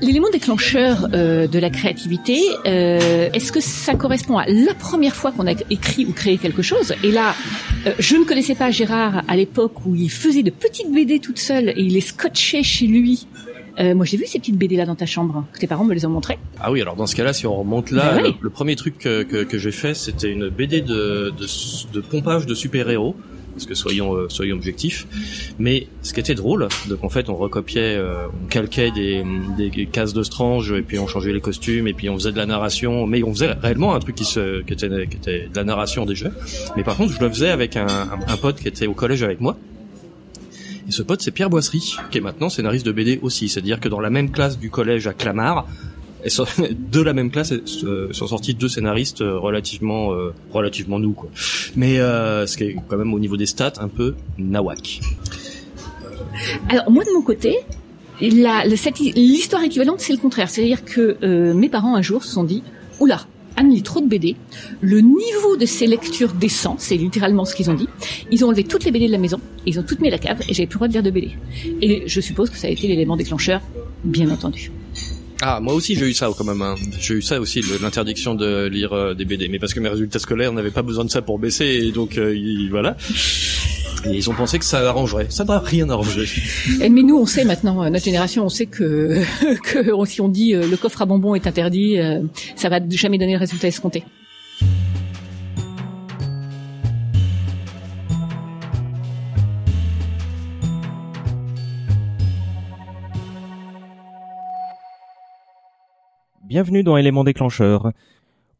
L'élément déclencheur euh, de la créativité, euh, est-ce que ça correspond à la première fois qu'on a écrit ou créé quelque chose? Et là, euh, je ne connaissais pas Gérard à l'époque où il faisait de petites BD toute seule et il les scotchait chez lui. Euh, moi, j'ai vu ces petites BD là dans ta chambre. Tes parents me les ont montrées. Ah oui, alors dans ce cas-là, si on remonte là, Ben le, le premier truc que, que, que j'ai fait, c'était une BD de, de, de pompage de super-héros. Parce que soyons euh, soyons objectifs. Mais ce qui était drôle, donc en fait on recopiait, euh, on calquait des, des cases de Strange et puis on changeait les costumes et puis on faisait de la narration. Mais on faisait réellement un truc qui, se, qui, était, qui était de la narration déjà. Mais par contre je le faisais avec un, un, un pote qui était au collège avec moi. Et ce pote, c'est Pierre Boisserie, qui est maintenant scénariste de BD aussi. C'est-à-dire que dans la même classe du collège à Clamart, de la même classe euh, sont sortis deux scénaristes euh, relativement euh, relativement nous quoi. Mais euh, ce qui est quand même au niveau des stats un peu nawak. Alors moi de mon côté, l'histoire équivalente c'est le contraire. C'est-à-dire que euh, mes parents un jour se sont dit, oula, Anne lit trop de BD, le niveau de ses lectures descend, c'est littéralement ce qu'ils ont dit. Ils ont enlevé toutes les BD de la maison, ils ont toutes mis à la cave et j'avais plus le droit de lire de BD. Et je suppose que ça a été l'élément déclencheur, bien entendu. Ah, moi aussi j'ai eu ça quand même. Hein. J'ai eu ça aussi, l'interdiction de lire euh, des BD. Mais parce que mes résultats scolaires n'avaient pas besoin de ça pour baisser, et donc euh, voilà. Et ils ont pensé que ça arrangerait. Ça n'a rien arrangé. Et, mais nous on sait maintenant, euh, notre génération, on sait que, que si on dit euh, le coffre à bonbons est interdit, ça va jamais donner le résultat escompté. Bienvenue dans Éléments déclencheurs.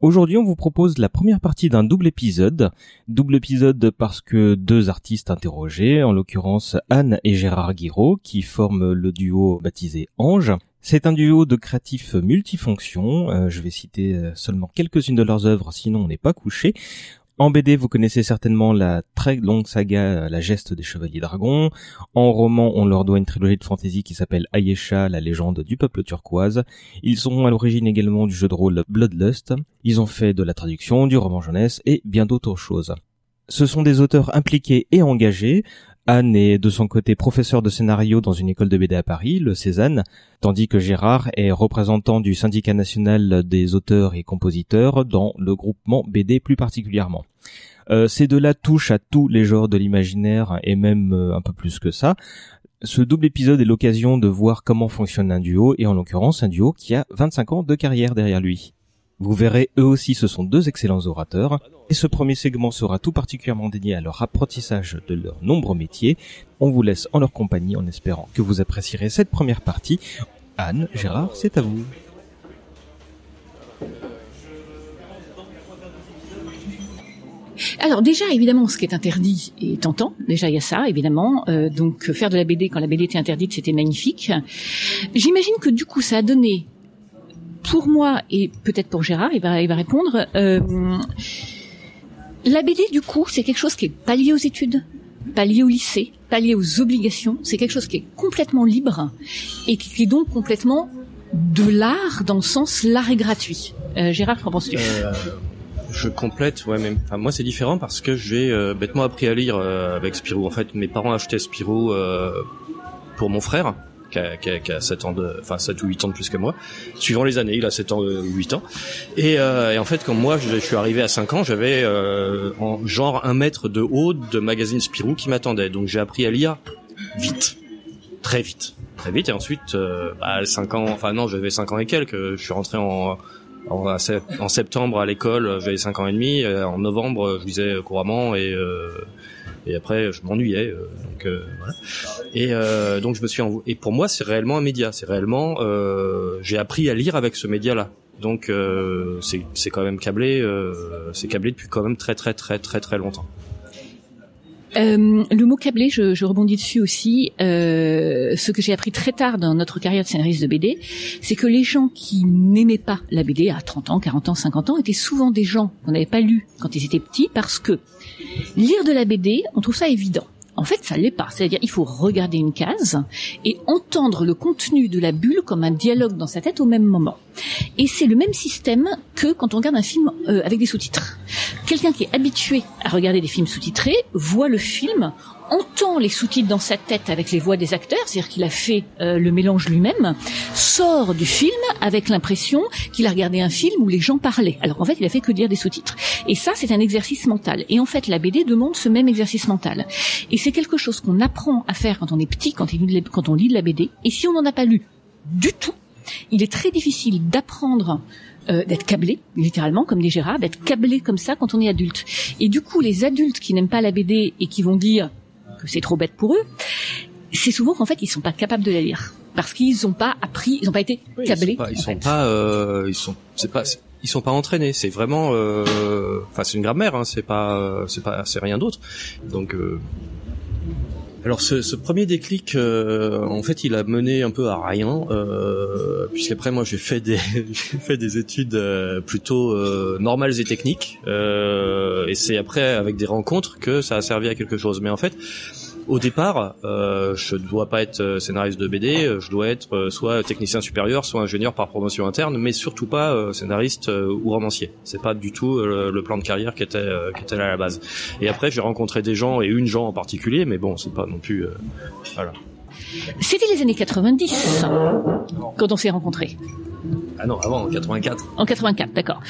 Aujourd'hui, on vous propose la première partie d'un double épisode. Double épisode parce que deux artistes interrogés, en l'occurrence Anne et Gérard Guiraud, qui forment le duo baptisé Ange. C'est un duo de créatifs multifonctions. Euh, je vais citer euh, seulement quelques-unes de leurs œuvres, sinon on n'est pas couché. En BD, vous connaissez certainement la très longue saga euh, La geste des chevaliers dragons. En roman, on leur doit une trilogie de fantasy qui s'appelle Ayesha, la légende du peuple turquoise. Ils sont à l'origine également du jeu de rôle Bloodlust. Ils ont fait de la traduction, du roman jeunesse et bien d'autres choses. Ce sont des auteurs impliqués et engagés. Anne est de son côté professeur de scénario dans une école de BD à Paris, le Cézanne, tandis que Gérard est représentant du syndicat national des auteurs et compositeurs dans le groupement BD plus particulièrement. Euh, ces deux-là touchent à tous les genres de l'imaginaire et même euh, un peu plus que ça. Ce double épisode est l'occasion de voir comment fonctionne un duo, et en l'occurrence un duo qui a 25 ans de carrière derrière lui. Vous verrez, eux aussi, ce sont deux excellents orateurs, et ce premier segment sera tout particulièrement dédié à leur apprentissage de leurs nombreux métiers. On vous laisse en leur compagnie en espérant que vous apprécierez cette première partie. Anne, Gérard, c'est à vous. Alors déjà, évidemment, ce qui est interdit est tentant. Déjà, il y a ça, évidemment. Euh, donc, faire de la BD quand la BD était interdite, c'était magnifique. J'imagine que du coup, ça a donné, pour moi et peut-être pour Gérard, il va, il va répondre. euh, la BD, du coup, c'est quelque chose qui est pas lié aux études, pas lié au lycée, pas lié aux obligations. C'est quelque chose qui est complètement libre et qui est donc complètement de l'art dans le sens l'art est gratuit. Euh, Gérard, qu'en penses-tu? Euh, je complète, ouais, même. Enfin, moi, c'est différent parce que j'ai euh, bêtement appris à lire euh, avec Spirou. En fait, mes parents achetaient Spirou euh, pour mon frère, qui a, qui, a, qui a 7 ans de, enfin 7 ou 8 ans de plus que moi, suivant les années. Il a 7 ans ou 8 ans. Et, euh, et en fait, quand moi, je, suis arrivé à 5 ans, j'avais euh, en genre un mètre de haut de magazine Spirou qui m'attendait. Donc, j'ai appris à lire vite, très vite, très vite. Et ensuite, euh, bah, 5 ans, enfin non, j'avais 5 ans et quelques. Je suis rentré en en, septembre à l'école, j'avais 5 ans et demi. Euh, En novembre, je lisais couramment et euh, et après je m'ennuyais. euh, donc euh, voilà. Et euh, donc je me suis et pour moi c'est réellement un média. C'est réellement j'ai appris à lire avec ce média-là. Donc c'est quand même câblé. c'est câblé depuis quand même très très très très très longtemps. Euh, le mot câblé, je, je rebondis dessus aussi. Euh, ce que j'ai appris très tard dans notre carrière de scénariste de BD, c'est que les gens qui n'aimaient pas la BD à 30 ans, 40 ans, 50 ans étaient souvent des gens qu'on n'avait pas lus quand ils étaient petits parce que lire de la BD, on trouve ça évident. En fait, ça l'est pas. C'est-à-dire, il faut regarder une case et entendre le contenu de la bulle comme un dialogue dans sa tête au même moment. Et c'est le même système que quand on regarde un film euh, avec des sous-titres. Quelqu'un qui est habitué à regarder des films sous-titrés voit le film entend les sous-titres dans sa tête avec les voix des acteurs, c'est-à-dire qu'il a fait euh, le mélange lui-même, sort du film avec l'impression qu'il a regardé un film où les gens parlaient. Alors en fait, il a fait que dire des sous-titres. Et ça, c'est un exercice mental. Et en fait, la BD demande ce même exercice mental. Et c'est quelque chose qu'on apprend à faire quand on est petit, quand, on lit de la BD. Et si on n'en a pas lu du tout, il est très difficile d'apprendre euh, d'être câblé, littéralement, comme des Gérard, d'être câblé comme ça quand on est adulte. Et du coup, les adultes qui n'aiment pas la BD et qui vont dire c'est trop bête pour eux, c'est souvent qu'en fait ils sont pas capables de la lire parce qu'ils n'ont pas appris, ils n'ont pas été câblés. ils sont pas, euh, ils sont, c'est pas, ils sont pas entraînés. C'est vraiment, euh, enfin c'est une grammaire, hein, c'est pas, c'est pas, c'est rien d'autre. Donc euh, alors ce, premier déclic, euh, en fait, il a mené un peu à rien, euh, puisqu'après moi j'ai fait des j'ai fait des études euh, plutôt euh, normales et techniques, euh, et c'est après avec des rencontres que ça a servi à quelque chose. Mais en fait, au départ, euh, je ne dois pas être euh, scénariste de BD, euh, je dois être euh, soit technicien supérieur, soit ingénieur par promotion interne, mais surtout pas scénariste ou romancier. C'est pas du tout le, plan de carrière qui était qui était là à la base. Et après, j'ai rencontré des gens et une gens en particulier, mais bon, c'est pas non plus voilà. C'était les années 90 quand on s'est rencontrés. Ah non, avant, en 84. En 84, d'accord.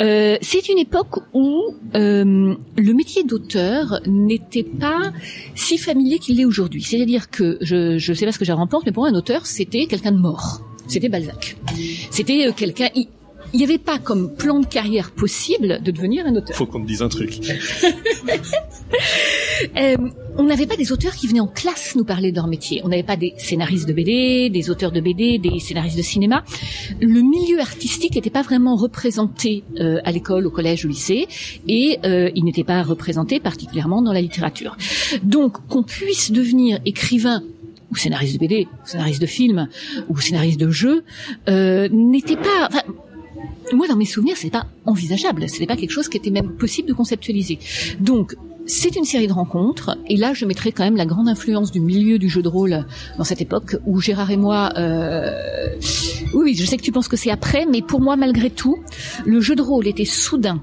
Euh, c'est une époque où euh, le métier d'auteur n'était pas si familier qu'il l'est aujourd'hui. C'est-à-dire que, je ne sais pas ce que j'ai remporte, mais pour un auteur, c'était quelqu'un de mort. C'était Balzac. C'était euh, quelqu'un il n'y avait pas comme plan de carrière possible de devenir un auteur. Faut qu'on me dise un truc. euh, on n'avait pas des auteurs qui venaient en classe nous parler de leur métier. On n'avait pas des scénaristes de BD, des auteurs de BD, des scénaristes de cinéma. Le milieu artistique n'était pas vraiment représenté euh, à l'école, au collège, au lycée, et euh, il n'était pas représenté particulièrement dans la littérature. Donc, qu'on puisse devenir écrivain ou scénariste de BD, ou scénariste de film, ou scénariste de jeu, euh, n'était pas moi, dans mes souvenirs, c'est pas envisageable. Ce n'est pas quelque chose qui était même possible de conceptualiser. Donc, c'est une série de rencontres, et là je mettrai quand même la grande influence du milieu du jeu de rôle dans cette époque où Gérard et moi, euh... oui, je sais que tu penses que c'est après, mais pour moi malgré tout, le jeu de rôle était soudain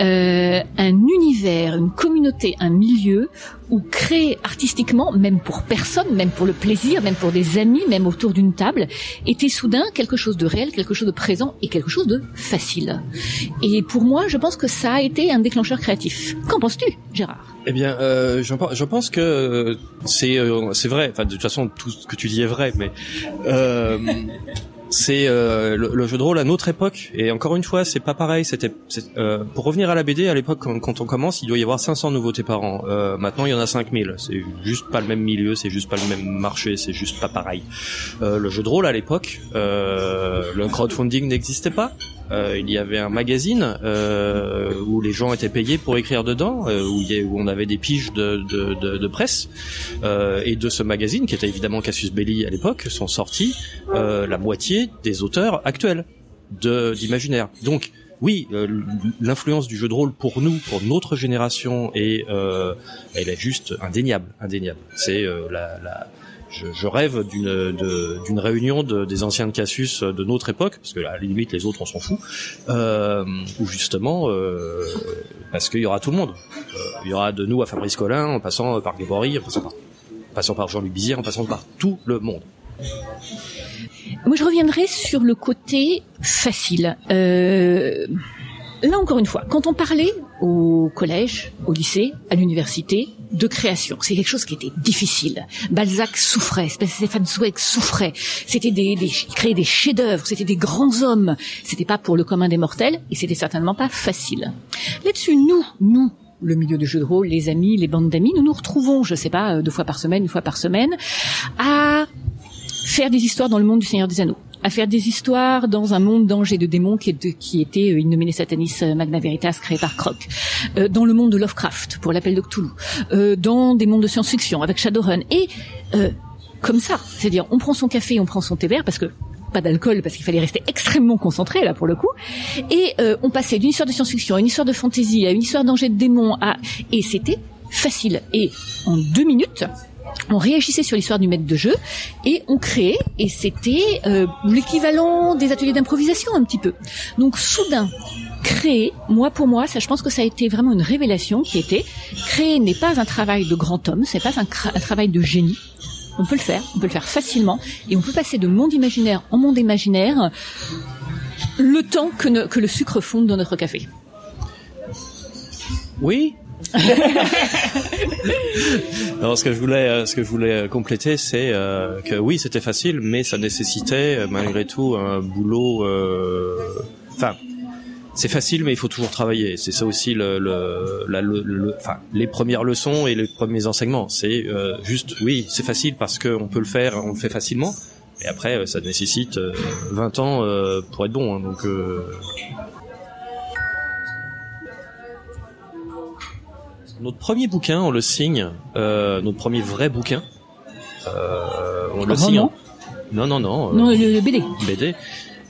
euh, un univers, une communauté, un milieu où créer artistiquement, même pour personne, même pour le plaisir, même pour des amis, même autour d'une table, était soudain quelque chose de réel, quelque chose de présent et quelque chose de facile. Et pour moi, je pense que ça a été un déclencheur créatif. Qu'en penses-tu, Gérard? Eh bien, euh, je, pense que c'est euh, c'est vrai. Enfin, de toute façon, tout ce que tu dis est vrai, mais euh, c'est euh, le, jeu de rôle à notre époque. Et encore une fois c'est pas pareil. C'était euh, pour revenir à la BD à l'époque quand, on commence il doit y avoir 500 nouveautés par an euh, maintenant il y en a 5000 c'est juste pas le même milieu c'est juste pas le même marché c'est juste pas pareil. Le jeu de rôle à l'époque le crowdfunding n'existait pas euh, il y avait un magazine euh, où les gens étaient payés pour écrire dedans, euh, où, y où, on avait des piges de, de, de, de presse. Euh, et de ce magazine, qui était évidemment Cassius Belli à l'époque, sont sortis euh, la moitié des auteurs actuels d'imaginaire. Donc oui, l'influence du jeu de rôle pour nous, pour notre génération, est, elle est juste indéniable, indéniable. C'est la, la je, je rêve d'une d'une réunion de, des anciens de Cassius de notre époque, parce que à la limite les autres on s'en fout, euh, où justement euh, parce qu'il y aura tout le monde. Euh, il y aura de nous à Fabrice Collin, en passant par Grégory, en passant par, en passant par Jean-Luc Bizier, en passant par tout le monde. Moi, je reviendrai sur le côté facile. Euh, là encore une fois, quand on parlait au collège, au lycée, à l'université, de création. C'est quelque chose qui était difficile. Balzac souffrait, Stéphane Zweig souffrait. C'était des, des créer des chefs-d'œuvre, c'était des grands hommes. C'était pas pour le commun des mortels et c'était certainement pas facile. Là-dessus, nous, nous, le milieu du jeu de rôle, les amis, les bandes d'amis, nous nous retrouvons, je sais pas, deux fois par semaine, une fois par semaine, à faire des histoires dans le monde du Seigneur des Anneaux à faire des histoires dans un monde d'anges et de démons qui, qui était euh, Innomine Satanis euh, Magna Veritas créé par Croc, euh, dans le monde de Lovecraft pour l'appel de Cthulhu, euh, dans des mondes de science-fiction avec Shadowrun. Et euh, comme ça, c'est-à-dire on prend son café, on prend son thé vert parce que pas d'alcool parce qu'il fallait rester extrêmement concentré là pour le coup. Et euh, on passait d'une histoire de science-fiction à une histoire de fantasy à une histoire d'anges et de démons à et c'était facile. Et en deux minutes on réagissait sur l'histoire du maître de jeu et on créait et c'était euh, l'équivalent des ateliers d'improvisation un petit peu. Donc soudain créer, moi pour moi, ça je pense que ça a été vraiment une révélation qui était créer n'est pas un travail de grand homme, c'est pas un, travail de génie. On peut le faire, on peut le faire facilement et on peut passer de monde imaginaire en monde imaginaire le temps que le sucre fonde dans notre café. Oui, non, ce que je voulais, euh, ce que je voulais compléter, c'est euh, que oui, c'était facile, mais ça nécessitait euh, malgré tout un boulot. Enfin, c'est facile, mais il faut toujours travailler. C'est ça aussi les premières leçons et les premiers enseignements. C'est juste, oui, c'est facile parce qu'on peut le faire, on le fait facilement. Et après, ça nécessite 20 ans pour être bon. Hein, donc notre premier bouquin, on le signe, euh, notre premier vrai bouquin, euh, on le signe. Non, non, non. non, le, BD. BD.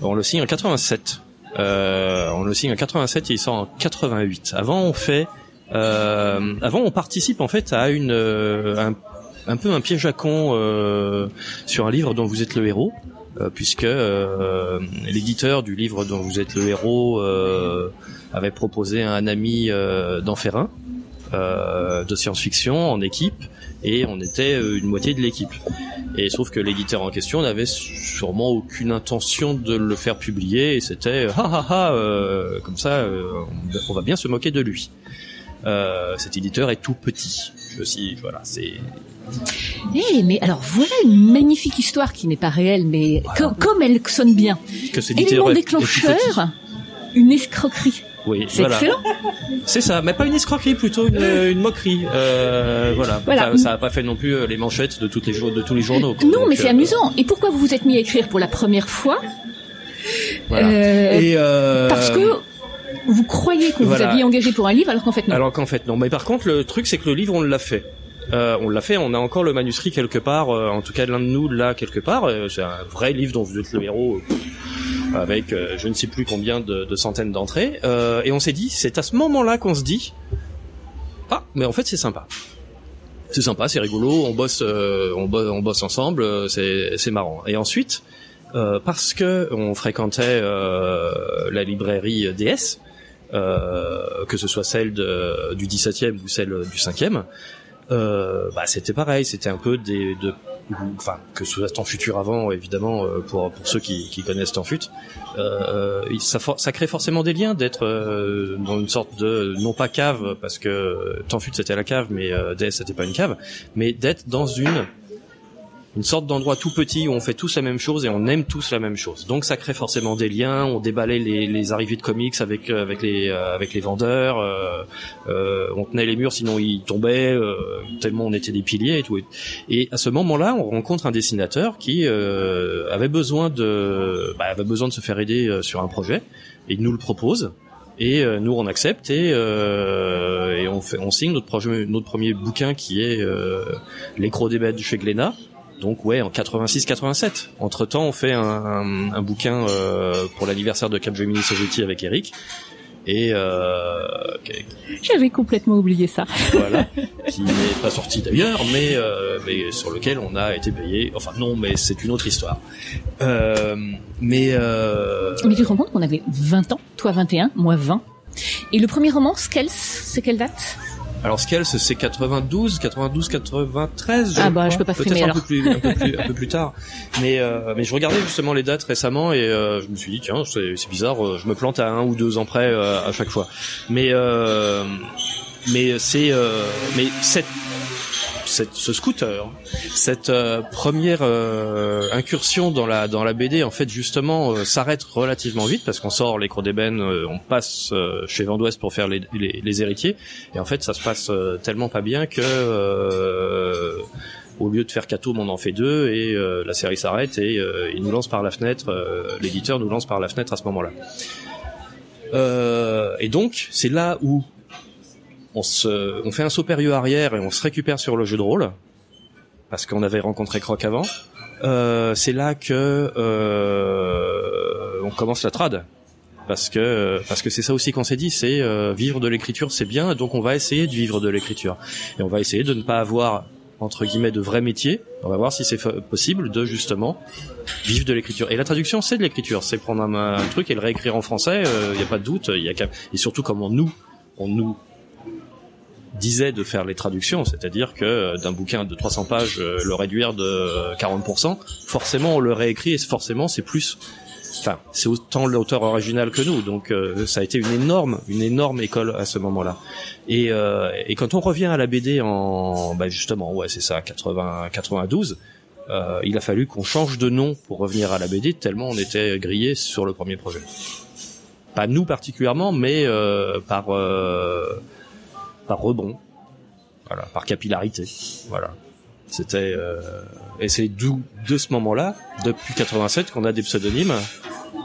On le signe en 87. Euh, on le signe en 87 et il sort en 88. Avant, on fait, euh, avant, on participe en fait à une, euh, un, un, peu un piège à con euh, sur un livre dont vous êtes le héros. puisque l'éditeur du livre dont vous êtes le héros avait proposé à un ami d'en faire un, euh, de science-fiction en équipe et on était euh, une moitié de l'équipe. Et sauf que l'éditeur en question n'avait sûrement aucune intention de le faire publier et c'était ha ha ha euh, comme ça on va bien se moquer de lui. cet éditeur est tout petit. Je suis voilà c'est. Eh mais alors voilà une magnifique histoire qui n'est pas réelle mais comme elle sonne bien. Que éditeur déclencheur, une escroquerie. Oui, c'est excellent. C'est ça, mais pas une escroquerie, plutôt une, une moquerie. Euh, voilà. voilà. Ça, n'a pas fait non plus euh, les manchettes de toutes les de tous les journaux. Non, mais c'est euh, amusant. Et pourquoi vous vous êtes mis à écrire pour la première fois voilà. euh, Et euh... Parce que vous croyez que vous aviez engagé pour un livre alors qu'en fait non. Alors qu'en fait non. Mais par contre, le truc c'est que le livre on l'a fait. Euh, on l'a fait, on a encore le manuscrit quelque part, en tout cas l'un de nous là quelque part. c'est un vrai livre dont vous êtes le héros avec euh, je ne sais plus combien de, de centaines d'entrées. Euh, et on s'est dit, c'est à ce moment-là qu'on se dit, ah, mais en fait c'est sympa. C'est sympa, c'est rigolo, on bosse, euh, on, bosse on bosse ensemble, c'est, c'est marrant. Et ensuite, parce que on fréquentait la librairie DS, que ce soit celle de, du 17e ou celle du 5e, bah, c'était pareil, c'était un peu des, de enfin que soit Temps Futur avant évidemment euh, pour pour ceux qui, qui connaissent Temps Fut, euh, ça, ça crée forcément des liens d'être euh, dans une sorte de non pas cave parce que Temps Fut c'était la cave mais euh, DS c'était pas une cave, mais d'être dans une une sorte d'endroit tout petit où on fait tous la même chose et on aime tous la même chose. Donc ça crée forcément des liens. On déballait les, les arrivées de comics avec euh, avec les euh, avec les vendeurs. Euh, on tenait les murs sinon ils tombaient tellement on était des piliers et tout. Et à ce moment-là, on rencontre un dessinateur qui avait besoin de bah, avait besoin de se faire aider sur un projet et il nous le propose. Et nous on accepte et, et on, fait, on signe notre, projet, notre premier bouquin qui est euh, Les Crocs des Bêtes chez Glénat, donc ouais, en 86-87. Entre temps, on fait un, un, bouquin euh, pour l'anniversaire de Capgemini Sogeti avec Eric. Et euh, j'avais complètement oublié ça. Voilà, qui n'est pas sorti d'ailleurs, mais euh, mais sur lequel on a été payé. Enfin non, mais c'est une autre histoire. Euh, mais euh... mais tu te rends compte qu'on avait 20 ans, toi 21, moi 20. Et le premier roman, Skells, c'est quelle date? Alors Scales, c'est 92, 92, 93. ah bah je peux pas frimer alors. Un peu plus, un peu plus, un peu plus tard. Mais euh, mais je regardais justement les dates récemment et euh, je me suis dit tiens c'est bizarre, euh, je me plante à un ou deux ans près à chaque fois. Mais mais c'est mais cette ce scooter, cette euh, première euh, incursion dans la dans la BD en fait justement euh, s'arrête relativement vite parce qu'on sort les crocs d'ébène, on passe chez Vendouest pour faire les, les, héritiers et en fait ça se passe tellement pas bien que au lieu de faire quatre tomes, on en fait deux et la série s'arrête et il nous lance par la fenêtre, l'éditeur nous lance par la fenêtre à ce moment-là. et donc c'est là où on se, on fait un saut périlleux arrière et on se récupère sur le jeu de rôle parce qu'on avait rencontré Croc avant. Euh, c'est là que euh, on commence la trad parce que parce que c'est ça aussi qu'on s'est dit, c'est euh, vivre de l'écriture, c'est bien, donc on va essayer de vivre de l'écriture et on va essayer de ne pas avoir entre guillemets de vrai métier. On va voir si c'est possible de justement vivre de l'écriture. Et la traduction, c'est de l'écriture. C'est prendre un, truc et le réécrire en français. Il euh, n'y a pas de doute. Y a et surtout comme on nous, on nous disait de faire les traductions, c'est-à-dire que euh, d'un bouquin de 300 pages, euh, le réduire de 40%, forcément on le réécrit et forcément c'est plus enfin c'est autant l'auteur original que nous. Donc euh, ça a été une énorme une énorme école à ce moment-là. Et, euh, quand on revient à la BD en bah justement ouais c'est ça 80 92 euh, il a fallu qu'on change de nom pour revenir à la BD tellement on était grillé sur le premier projet. Pas nous particulièrement mais euh, par euh, par rebond. Voilà. Par capillarité. Voilà. C'était et c'est d'où de ce moment-là, depuis 87, qu'on a des pseudonymes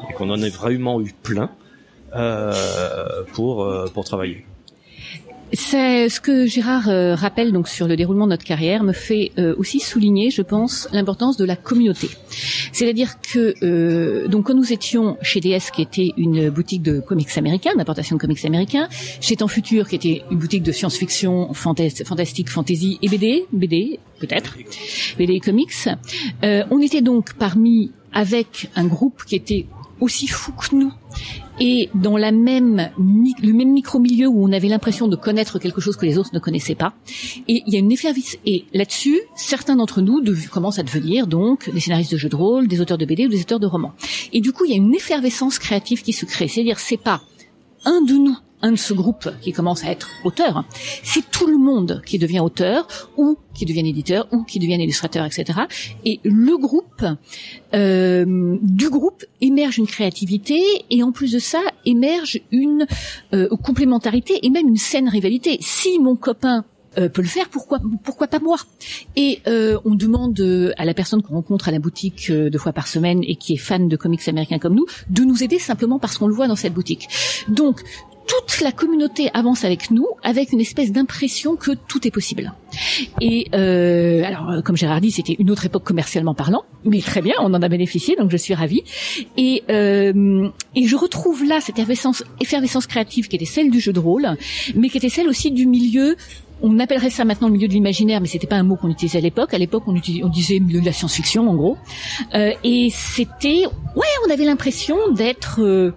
et qu'on en a vraiment eu plein euh, pour euh, pour travailler. C'est ce que Gérard euh, rappelle donc sur le déroulement de notre carrière me fait euh, aussi souligner, je pense, l'importance de la communauté. C'est-à-dire que euh, donc quand nous étions chez DS, qui était une boutique de comics américains, d'importation de comics américains, chez Temps Futur, qui était une boutique de science-fiction, fantastique, fantasy et BD, BD peut-être, BD et comics, on était donc parmi avec un groupe qui était aussi fou que nous et dans la même le même micro-milieu où on avait l'impression de connaître quelque chose que les autres ne connaissaient pas. Et il y a une effervescence. Et là-dessus, certains d'entre nous commencent à devenir donc des scénaristes de jeux de rôle, des auteurs de BD ou des auteurs de romans. Et du coup, il y a une effervescence créative qui se crée. C'est-à-dire, c'est pas un de nous un de ce groupe qui commence à être auteur, c'est tout le monde qui devient auteur ou qui devient éditeur ou qui devient illustrateur, etc. Et le groupe, euh, du groupe émerge une créativité et en plus de ça émerge une euh, complémentarité et même une saine rivalité. Si mon copain euh, peut le faire, pourquoi pourquoi pas moi? Et euh, on demande à la personne qu'on rencontre à la boutique deux fois par semaine et qui est fan de comics américains comme nous de nous aider simplement parce qu'on le voit dans cette boutique. Donc toute la communauté avance avec nous, avec une espèce d'impression que tout est possible. Et euh, alors, comme Gérard dit, c'était une autre époque commercialement parlant, mais très bien, on en a bénéficié, donc je suis ravie. Et, euh, et je retrouve là cette effervescence, effervescence créative qui était celle du jeu de rôle, mais qui était celle aussi du milieu on appellerait ça maintenant le milieu de l'imaginaire, mais c'était pas un mot qu'on utilisait à l'époque. À l'époque, on, on, disait milieu de la science-fiction, en gros. Euh, et c'était, ouais, on avait l'impression d'être euh,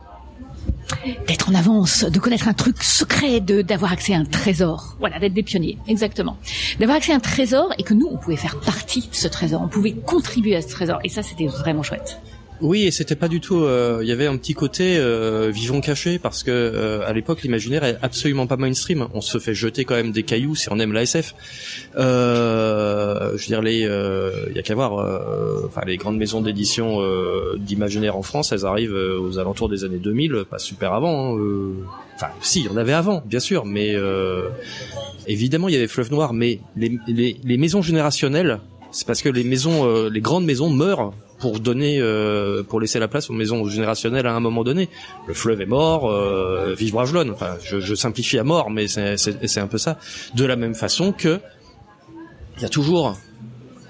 d'être en avance, de connaître un truc secret, de d'avoir accès à un trésor. Voilà, d'être des pionniers, exactement. D'avoir accès à un trésor et que nous, on pouvait faire partie de ce trésor, on pouvait contribuer à ce trésor. Et ça, c'était vraiment chouette. Oui, et c'était pas du tout. Euh, il y avait un petit côté euh, vivant caché parce que euh, à l'époque l'imaginaire est absolument pas mainstream. On se fait jeter quand même des cailloux si on aime la SF. Euh, je veux dire les, il y a qu'à voir. Enfin, les grandes maisons d'édition d'imaginaire en France, elles arrivent aux alentours des années 2000, pas super avant. Hein, enfin, si, il y en avait avant, bien sûr, mais évidemment il y avait Fleuve Noir, mais les, les, les maisons générationnelles, c'est parce que les maisons, les grandes maisons meurent pour donner, euh, pour laisser la place aux maisons générationnelles à un moment donné. Le fleuve est mort, euh, vive Enfin, je, je, simplifie à mort, mais c'est un peu ça. De la même façon que il y a toujours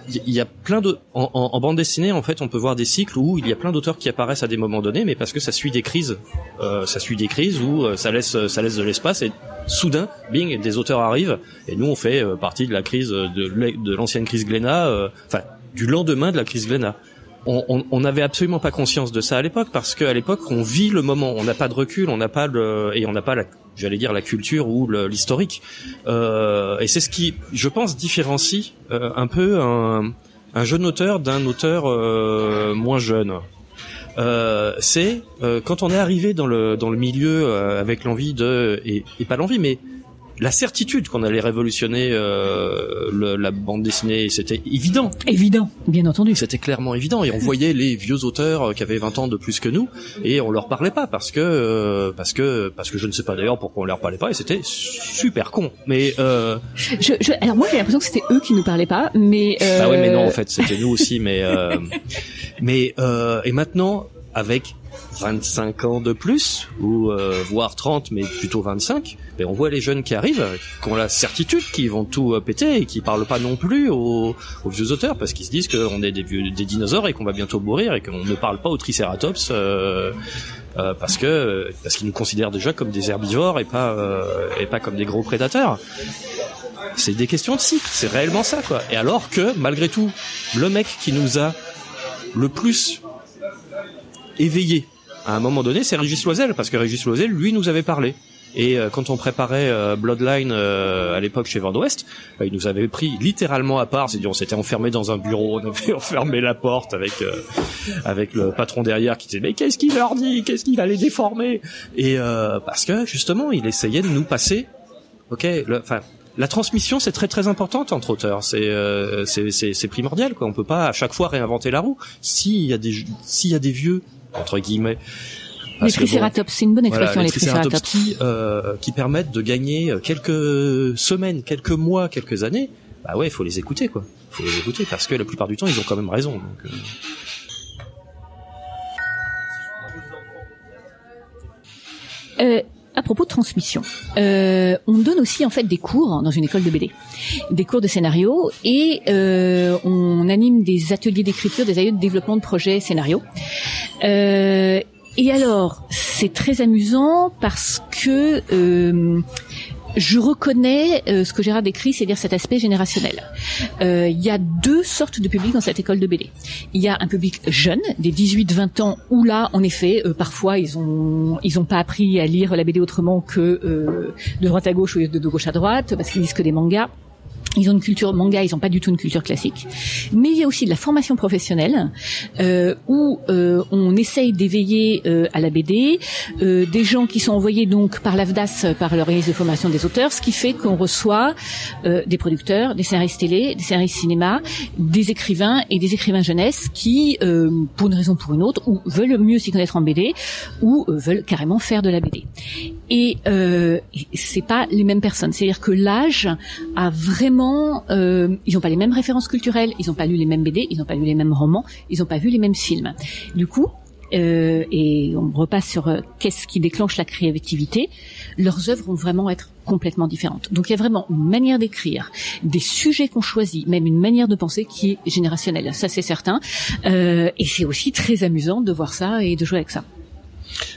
il y a plein de en, en, bande dessinée en fait on peut voir des cycles où il y a plein d'auteurs qui apparaissent à des moments donnés mais parce que ça suit des crises euh, ça suit des crises où euh, ça laisse ça laisse de l'espace et soudain bing des auteurs arrivent et nous on fait euh, partie de la crise de, de l'ancienne crise Glénat euh, enfin du lendemain de la crise Glénat on n'avait absolument pas conscience de ça à l'époque parce qu'à l'époque on vit le moment, on n'a pas de recul, on n'a pas le et on n'a pas la, j'allais dire la culture ou l'historique. Euh, et c'est ce qui, je pense, différencie euh, un peu un, jeune auteur d'un auteur euh, moins jeune. c'est quand on est arrivé dans le dans le milieu avec l'envie de et, et pas l'envie mais la certitude qu'on allait révolutionner euh, le, la bande dessinée, c'était évident. Évident, bien entendu. C'était clairement évident et on voyait les vieux auteurs euh, qui avaient 20 ans de plus que nous et on leur parlait pas parce que euh, parce que parce que je ne sais pas d'ailleurs pourquoi on leur parlait pas et c'était super con. Mais euh... je, je, alors moi j'ai l'impression que c'était eux qui nous parlaient pas, mais euh... bah oui mais non en fait c'était nous aussi mais euh, mais et maintenant avec 25 ans de plus, ou euh, voire 30, mais plutôt 25, mais on voit les jeunes qui arrivent, qui ont la certitude qu'ils vont tout euh, péter et qui parlent pas non plus aux, vieux auteurs parce qu'ils se disent qu'on est des vieux des dinosaures et qu'on va bientôt mourir et qu'on ne parle pas aux triceratops euh, parce que parce qu'ils nous considèrent déjà comme des herbivores et pas et pas comme des gros prédateurs. c'est des questions de cycle, c'est réellement ça quoi. Et alors que malgré tout, le mec qui nous a le plus éveillé à un moment donné, c'est Régis Loisel parce que Régis Loisel lui nous avait parlé. Et euh, quand on préparait euh, Bloodline euh, à l'époque chez Vent d'Ouest, il nous avait pris littéralement à part. C'est-à-dire on s'était enfermé dans un bureau, on avait enfermé la porte avec avec le patron derrière qui disait mais qu'est-ce qu'il leur dit, qu'est-ce qu'il va les déformer? Et parce que justement, il essayait de nous passer. Ok, enfin. La transmission, c'est très très importante entre auteurs. C'est c'est primordial quoi. On peut pas à chaque fois réinventer la roue. S'il y a des s'il y a des vieux entre guillemets les tricératops, c'est une bonne expression, les, tricératops. Qui, euh, qui permettent de gagner euh, quelques semaines, quelques mois, quelques années. Bah ouais, il faut les écouter, quoi. faut les écouter, parce que la plupart du temps, ils ont quand même raison. Donc, euh... Euh, à propos de transmission, euh, on donne aussi en fait des cours dans une école de BD, des cours de scénario et euh, on anime des ateliers d'écriture, des ateliers de développement de projets scénario. Euh, et alors, c'est très amusant parce que euh, je reconnais euh, ce que Gérard décrit, c'est-à-dire cet aspect générationnel. Euh, il y a deux sortes de publics dans cette école de BD. Il y a un public jeune, des 18-20 ans, où là, en effet, euh, parfois, ils ont ils pas appris à lire la BD autrement que euh, de droite à gauche ou de gauche à droite, parce qu'ils lisent que des mangas. Ils ont une culture manga, ils n'ont pas du tout une culture classique. Mais il y a aussi de la formation professionnelle euh, où euh, on essaye d'éveiller euh, à la BD euh, des gens qui sont envoyés donc par l'AFDAS, par l'organisme de formation des auteurs, ce qui fait qu'on reçoit euh, des producteurs, des scénaristes télé, des scénaristes cinéma, des écrivains et des écrivains jeunesse qui, euh, pour une raison ou pour une autre, ou veulent mieux s'y connaître en BD ou veulent carrément faire de la BD. Et c'est pas les mêmes personnes. C'est-à-dire que l'âge a vraiment euh, ils n'ont pas les mêmes références culturelles, ils n'ont pas lu les mêmes BD, ils n'ont pas lu les mêmes romans, ils n'ont pas vu les mêmes films. Du coup, euh, et on repasse sur euh, qu'est-ce qui déclenche la créativité, leurs œuvres vont vraiment être complètement différentes. Donc il y a vraiment une manière d'écrire, des sujets qu'on choisit, même une manière de penser qui est générationnelle, ça c'est certain. Euh, et c'est aussi très amusant de voir ça et de jouer avec ça.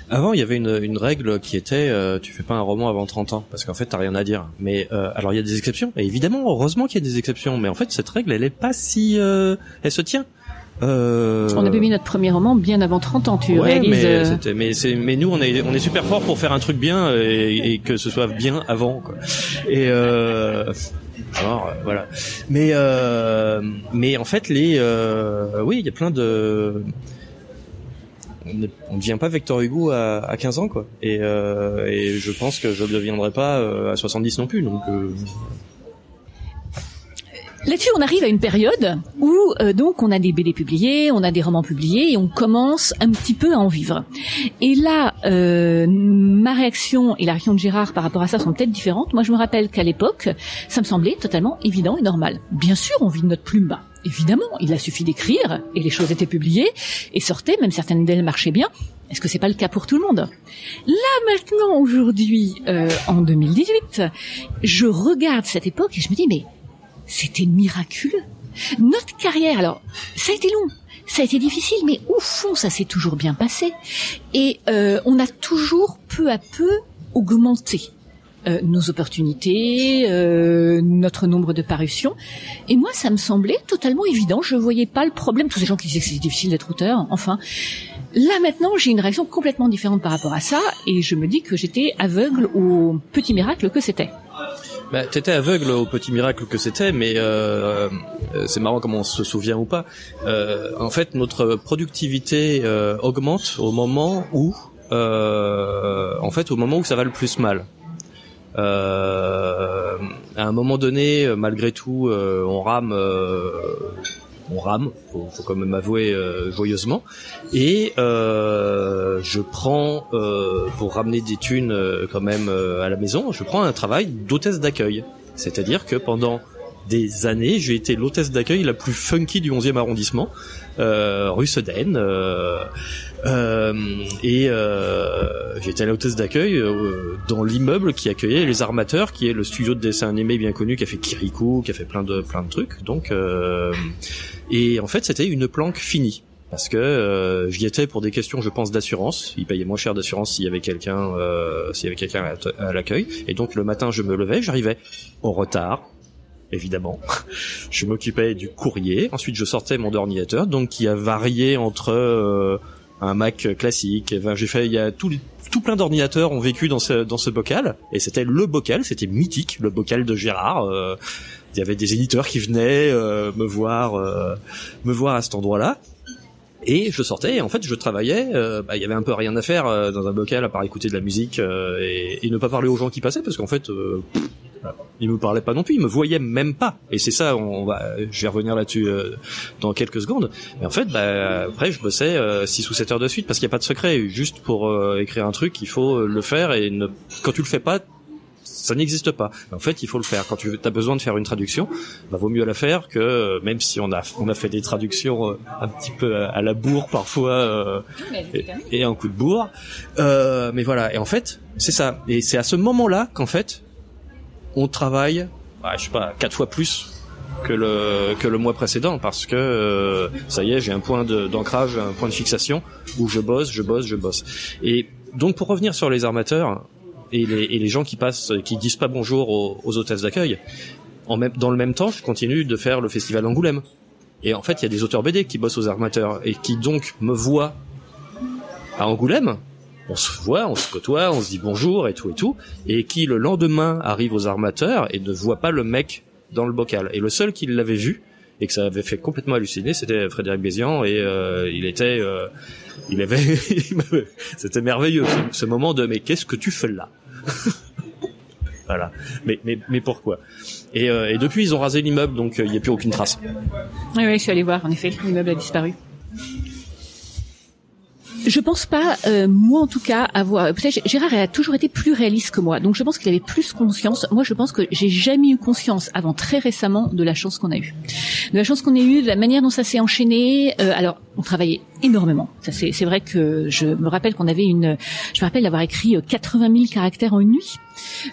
Avant, il y avait une, une règle qui était euh, tu fais pas un roman avant 30 ans parce qu'en fait t'as rien à dire. Mais euh, alors il y a des exceptions. Et évidemment, heureusement qu'il y a des exceptions. Mais en fait, cette règle, elle est pas si, euh, elle se tient. Euh... On avait mis notre premier roman bien avant 30 ans, tu ouais, réalises. Mais, euh, mais, mais nous, on est, on est super fort pour faire un truc bien et, et que ce soit bien avant. Quoi. Et euh, alors voilà. Mais mais en fait, les oui, il y a plein de on ne devient pas Victor Hugo à, à 15 ans quoi. Et, euh, et, je pense que je ne deviendrai pas euh, à 70 non plus. Donc euh... Là-dessus, on arrive à une période où euh, donc on a des BD publiés, on a des romans publiés et on commence un petit peu à en vivre. Et là, euh, ma réaction et la réaction de Gérard par rapport à ça sont peut-être différentes. Moi, je me rappelle qu'à l'époque, ça me semblait totalement évident et normal. Bien sûr, on vit de notre plume bas. Évidemment, il a suffi d'écrire et les choses étaient publiées et sortaient, même certaines d'elles marchaient bien. Est-ce que c'est pas le cas pour tout le monde? Là maintenant, aujourd'hui, euh, en 2018, je regarde cette époque et je me dis mais c'était miraculeux. Notre carrière, alors, ça a été long, ça a été difficile, mais au fond, ça s'est toujours bien passé. Et euh, on a toujours peu à peu augmenté euh, nos opportunités, euh, notre nombre de parutions. Et moi, ça me semblait totalement évident. Je voyais pas le problème. Tous ces gens qui disaient que c'était difficile d'être auteur, enfin. Là maintenant, j'ai une réaction complètement différente par rapport à ça, et je me dis que j'étais aveugle au petit miracle que c'était. Bah, t'étais aveugle au petit miracle que c'était, mais euh, euh, c'est marrant comment on se souvient ou pas. Euh, en fait, notre productivité euh, augmente au moment où, euh, en fait, au moment où ça va le plus mal. À un moment donné, malgré tout, on rame on rame, faut, faut quand même avouer euh, joyeusement. Et euh, je prends, euh, pour ramener des thunes euh, quand même euh, à la maison, je prends un travail d'hôtesse d'accueil. C'est-à-dire que pendant des années, j'ai été l'hôtesse d'accueil la plus funky du 11e arrondissement, rue Sedaine. et j'étais l'hôtesse d'accueil dans l'immeuble qui accueillait les armateurs, qui est le studio de dessin animé bien connu, qui a fait Kirikou, qui a fait plein de plein de trucs. Donc et en fait, c'était une planque finie parce que euh, j'y étais pour des questions, je pense, d'assurance. Ils payaient moins cher d'assurance s'il y avait quelqu'un, euh, s'il y avait quelqu'un à, l'accueil. Et donc le matin, je me levais, j'arrivais en retard, évidemment. je m'occupais du courrier. Ensuite, je sortais mon ordinateur, donc qui a varié entre euh, un Mac classique. Enfin, j'ai fait, il y a tout, plein d'ordinateurs ont vécu dans ce dans ce bocal, et c'était le bocal, c'était mythique, le bocal de Gérard. Euh, il y avait des éditeurs qui venaient euh, me voir, euh, me voir à cet endroit-là. Et je sortais, et en fait, je travaillais. Euh, bah, il y avait un peu rien à faire euh, dans un bocal à part écouter de la musique euh, et, et, ne pas parler aux gens qui passaient, parce qu'en fait, euh, ils me parlaient pas non plus, ils me voyaient même pas. Et c'est ça, on va, je vais revenir là-dessus dans quelques secondes. Mais en fait, bah, après, je bossais 6 ou 7 heures de suite parce qu'il n'y a pas de secret. Juste pour écrire un truc, il faut le faire et ne... quand tu le fais pas, ça n'existe pas. En fait, il faut le faire. Quand tu as besoin de faire une traduction, bah, vaut mieux la faire que euh, même si on a on a fait des traductions euh, un petit peu à, la bourre parfois euh, et, un coup de bourre. Euh, mais voilà. Et en fait, c'est ça. Et c'est à ce moment-là qu'en fait, on travaille, bah, je sais pas, quatre fois plus que le que le mois précédent parce que ça y est, j'ai un point d'ancrage, un point de fixation où je bosse, je bosse, je bosse. Et donc pour revenir sur les armateurs, et les, les gens qui passent, qui disent pas bonjour aux, aux hôtesses d'accueil. En même, dans le même temps, je continue de faire le festival Angoulême. Et en fait, il y a des auteurs BD qui bossent aux armateurs et qui donc me voient à Angoulême. On se voit, on se côtoie, on se dit bonjour et tout et tout, et qui le lendemain arrive aux armateurs et ne voit pas le mec dans le bocal. Et le seul qui l'avait vu et que ça avait fait complètement halluciner, c'était Frédéric Bézian et euh, il était euh, il avait, c'était merveilleux ce, moment de mais qu'est-ce que tu fais là? Voilà. Mais mais mais pourquoi? Et, euh, et, depuis ils ont rasé l'immeuble donc euh, il n'y a plus aucune trace. Oui oui, je suis allé voir en effet l'immeuble a disparu. Je pense pas, euh, moi en tout cas, avoir. Gérard a toujours été plus réaliste que moi, donc je pense qu'il avait plus conscience. Moi, je pense que j'ai jamais eu conscience avant très récemment de la chance qu'on a eue, de la chance qu'on a eue, de la manière dont ça s'est enchaîné. Euh, alors, on travaillait énormément. Ça, c'est, c'est vrai que je me rappelle qu'on avait une. Je me rappelle d'avoir écrit 80 000 caractères en une nuit.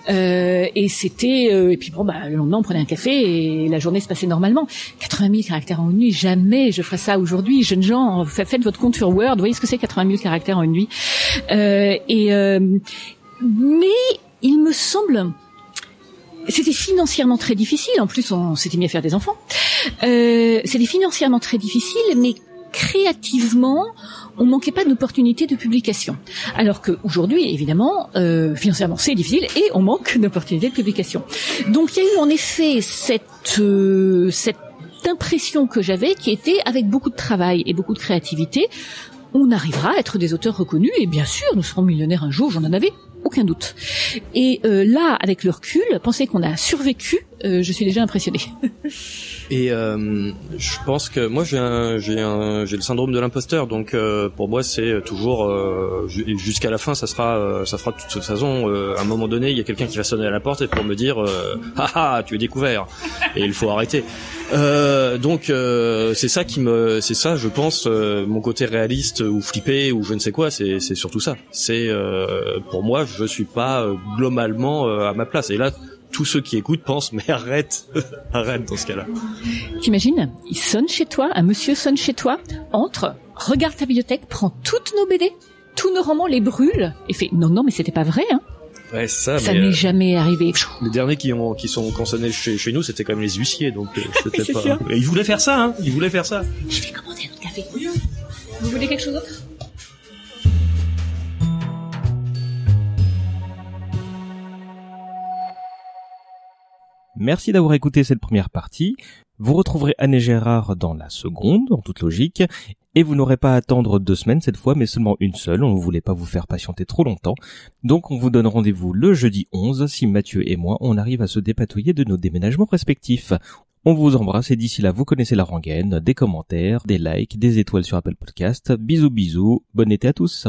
Euh, et c'était euh, et puis bon bah le lendemain on prenait un café et la journée se passait normalement. 80 000 caractères en une nuit, jamais je ferais ça aujourd'hui. Jeunes gens, faites votre compte sur Word, voyez ce que c'est 80 000 caractères en une nuit. Euh, et euh, mais il me semble c'était financièrement très difficile. En plus, on s'était mis à faire des enfants. Euh, c'était financièrement très difficile, mais créativement, on manquait pas d'opportunités de publication. Alors qu'aujourd'hui, évidemment, euh, financièrement, c'est difficile et on manque d'opportunités de publication. Donc il y a eu en effet cette euh, cette impression que j'avais qui était avec beaucoup de travail et beaucoup de créativité, on arrivera à être des auteurs reconnus et bien sûr, nous serons millionnaires un jour, j'en en avais aucun doute. Et euh, là, avec le recul, penser qu'on a survécu, euh, je suis déjà impressionné. Et euh, je pense que moi j'ai un, j'ai un, j'ai le syndrome de l'imposteur, donc euh, pour moi c'est toujours euh, jusqu'à la fin, ça sera, euh, ça fera de toute façon. à un moment donné, il y a quelqu'un qui va sonner à la porte et pour me dire, ah ah, tu es découvert, et il faut arrêter. donc c'est ça qui me, c'est ça, je pense, mon côté réaliste ou flippé ou je ne sais quoi, c'est, c'est surtout ça. C'est pour moi, je suis pas globalement à ma place. Et là, tous ceux qui écoutent pensent mais arrête, arrête dans ce cas-là. T'imagines Il sonne chez toi, un monsieur sonne chez toi, entre, regarde ta bibliothèque, prend toutes nos BD, tous nos romans, les brûle et fait non non mais c'était pas vrai hein. Ouais, ça. Ça n'est euh, jamais arrivé. Les derniers qui ont qui sont concernés chez, chez nous, c'était quand même les huissiers, donc euh, c'était pas. Ils voulaient faire ça, hein. Ils voulaient faire ça. Je vais commander un café. Vous voulez quelque chose d'autre? Merci d'avoir écouté cette première partie. Vous retrouverez Anne et Gérard dans la seconde, en toute logique, et vous n'aurez pas à attendre deux semaines cette fois, mais seulement une seule. On ne voulait pas vous faire patienter trop longtemps. Donc on vous donne rendez-vous le jeudi 11 si Mathieu et moi on arrive à se dépatouiller de nos déménagements respectifs. On vous embrasse et d'ici là vous connaissez la rengaine, des commentaires, des likes, des étoiles sur Apple Podcast. Bisous bisous, bon été à tous.